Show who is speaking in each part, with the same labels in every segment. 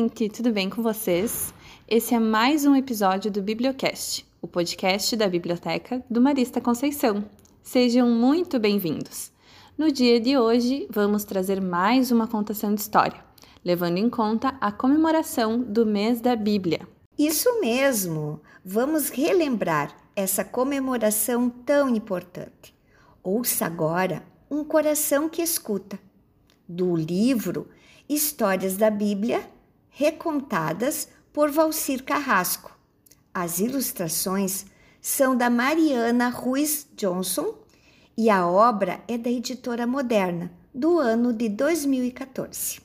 Speaker 1: gente! Tudo bem com vocês? Esse é mais um episódio do Bibliocast, o podcast da Biblioteca do Marista Conceição. Sejam muito bem-vindos! No dia de hoje, vamos trazer mais uma contação de história, levando em conta a comemoração do mês da Bíblia.
Speaker 2: Isso mesmo! Vamos relembrar essa comemoração tão importante. Ouça agora Um Coração que Escuta, do livro Histórias da Bíblia, recontadas por Valcir Carrasco. As ilustrações são da Mariana Ruiz Johnson e a obra é da editora Moderna, do ano de 2014.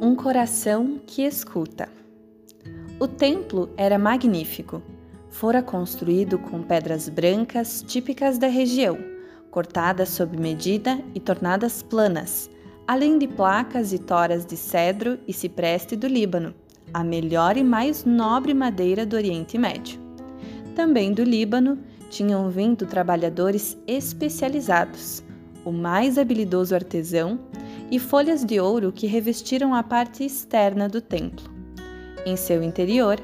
Speaker 1: Um coração que escuta. O templo era magnífico. Fora construído com pedras brancas típicas da região cortadas sob medida e tornadas planas, além de placas e toras de cedro e cipreste do Líbano, a melhor e mais nobre madeira do Oriente Médio. Também do Líbano tinham vindo trabalhadores especializados, o mais habilidoso artesão e folhas de ouro que revestiram a parte externa do templo. Em seu interior,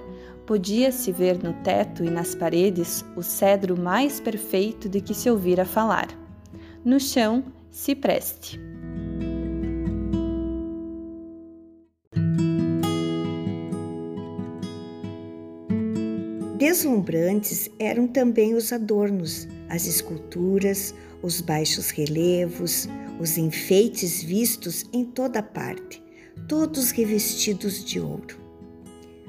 Speaker 1: podia-se ver no teto e nas paredes o cedro mais perfeito de que se ouvira falar. No chão, cipreste.
Speaker 2: Deslumbrantes eram também os adornos, as esculturas, os baixos relevos, os enfeites vistos em toda parte, todos revestidos de ouro.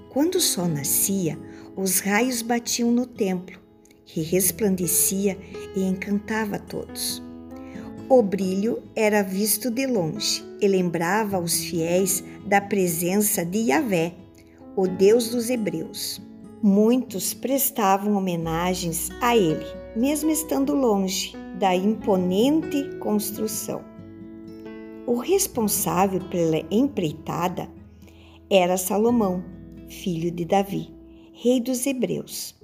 Speaker 2: Quando o sol nascia, os raios batiam no templo, que resplandecia e encantava todos. O brilho era visto de longe e lembrava aos fiéis da presença de Yahvé, o Deus dos Hebreus. Muitos prestavam homenagens a ele, mesmo estando longe da imponente construção. O responsável pela empreitada era Salomão, filho de Davi, rei dos Hebreus.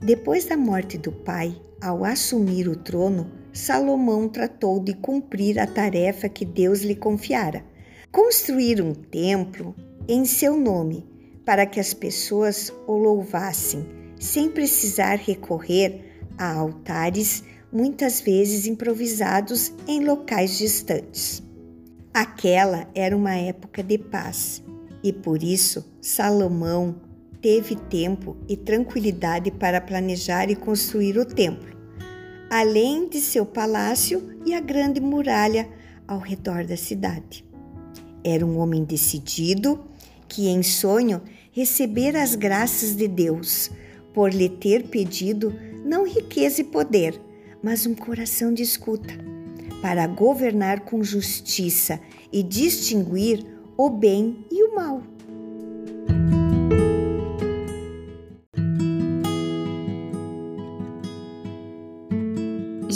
Speaker 2: Depois da morte do pai, ao assumir o trono, Salomão tratou de cumprir a tarefa que Deus lhe confiara: construir um templo em seu nome, para que as pessoas o louvassem, sem precisar recorrer a altares, muitas vezes improvisados em locais distantes. Aquela era uma época de paz e por isso Salomão teve tempo e tranquilidade para planejar e construir o templo, além de seu palácio e a grande muralha ao redor da cidade. Era um homem decidido que, em sonho, recebera as graças de Deus por lhe ter pedido não riqueza e poder, mas um coração de escuta, para governar com justiça e distinguir o bem e o mal.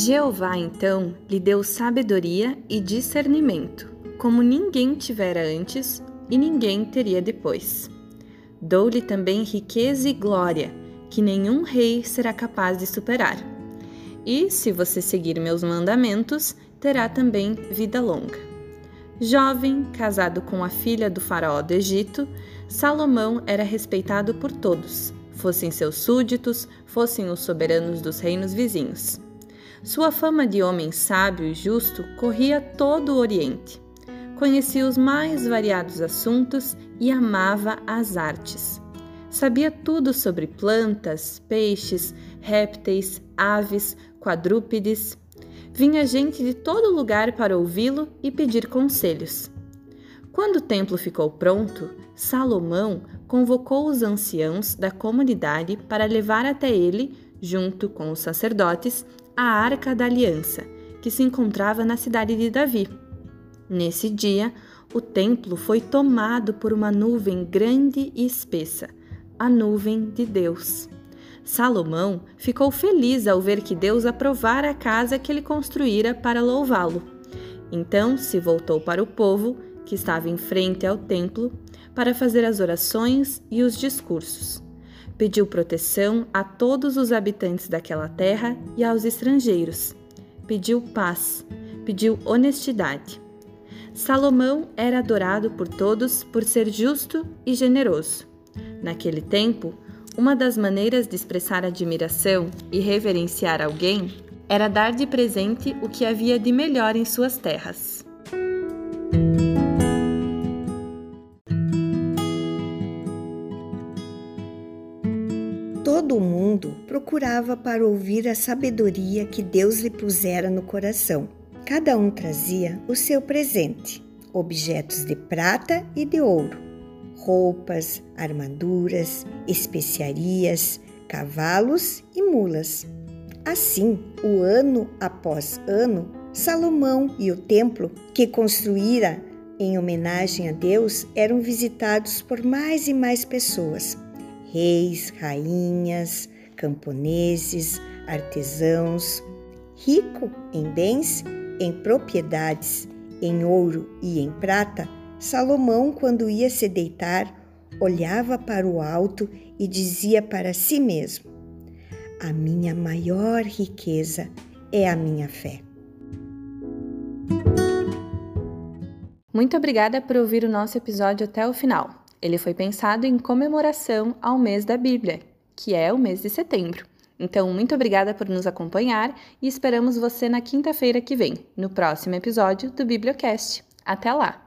Speaker 1: Jeová então lhe deu sabedoria e discernimento, como ninguém tivera antes e ninguém teria depois. Dou-lhe também riqueza e glória, que nenhum rei será capaz de superar. E, se você seguir meus mandamentos, terá também vida longa. Jovem, casado com a filha do faraó do Egito, Salomão era respeitado por todos, fossem seus súditos, fossem os soberanos dos reinos vizinhos. Sua fama de homem sábio e justo corria todo o Oriente. Conhecia os mais variados assuntos e amava as artes. Sabia tudo sobre plantas, peixes, répteis, aves, quadrúpedes. Vinha gente de todo lugar para ouvi-lo e pedir conselhos. Quando o templo ficou pronto, Salomão convocou os anciãos da comunidade para levar até ele, junto com os sacerdotes, a Arca da Aliança, que se encontrava na cidade de Davi. Nesse dia, o templo foi tomado por uma nuvem grande e espessa, a nuvem de Deus. Salomão ficou feliz ao ver que Deus aprovara a casa que ele construíra para louvá-lo. Então se voltou para o povo, que estava em frente ao templo, para fazer as orações e os discursos pediu proteção a todos os habitantes daquela terra e aos estrangeiros. Pediu paz, pediu honestidade. Salomão era adorado por todos por ser justo e generoso. Naquele tempo, uma das maneiras de expressar admiração e reverenciar alguém era dar de presente o que havia de melhor em suas terras.
Speaker 2: Procurava para ouvir a sabedoria que Deus lhe pusera no coração. Cada um trazia o seu presente, objetos de prata e de ouro, roupas, armaduras, especiarias, cavalos e mulas. Assim, o ano após ano, Salomão e o templo que construíra em homenagem a Deus eram visitados por mais e mais pessoas. Reis, rainhas, camponeses, artesãos. Rico em bens em propriedades, em ouro e em prata, Salomão, quando ia se deitar, olhava para o alto e dizia para si mesmo: A minha maior riqueza é a minha fé.
Speaker 1: Muito obrigada por ouvir o nosso episódio até o final. Ele foi pensado em comemoração ao mês da Bíblia, que é o mês de setembro. Então, muito obrigada por nos acompanhar e esperamos você na quinta-feira que vem, no próximo episódio do Bibliocast. Até lá!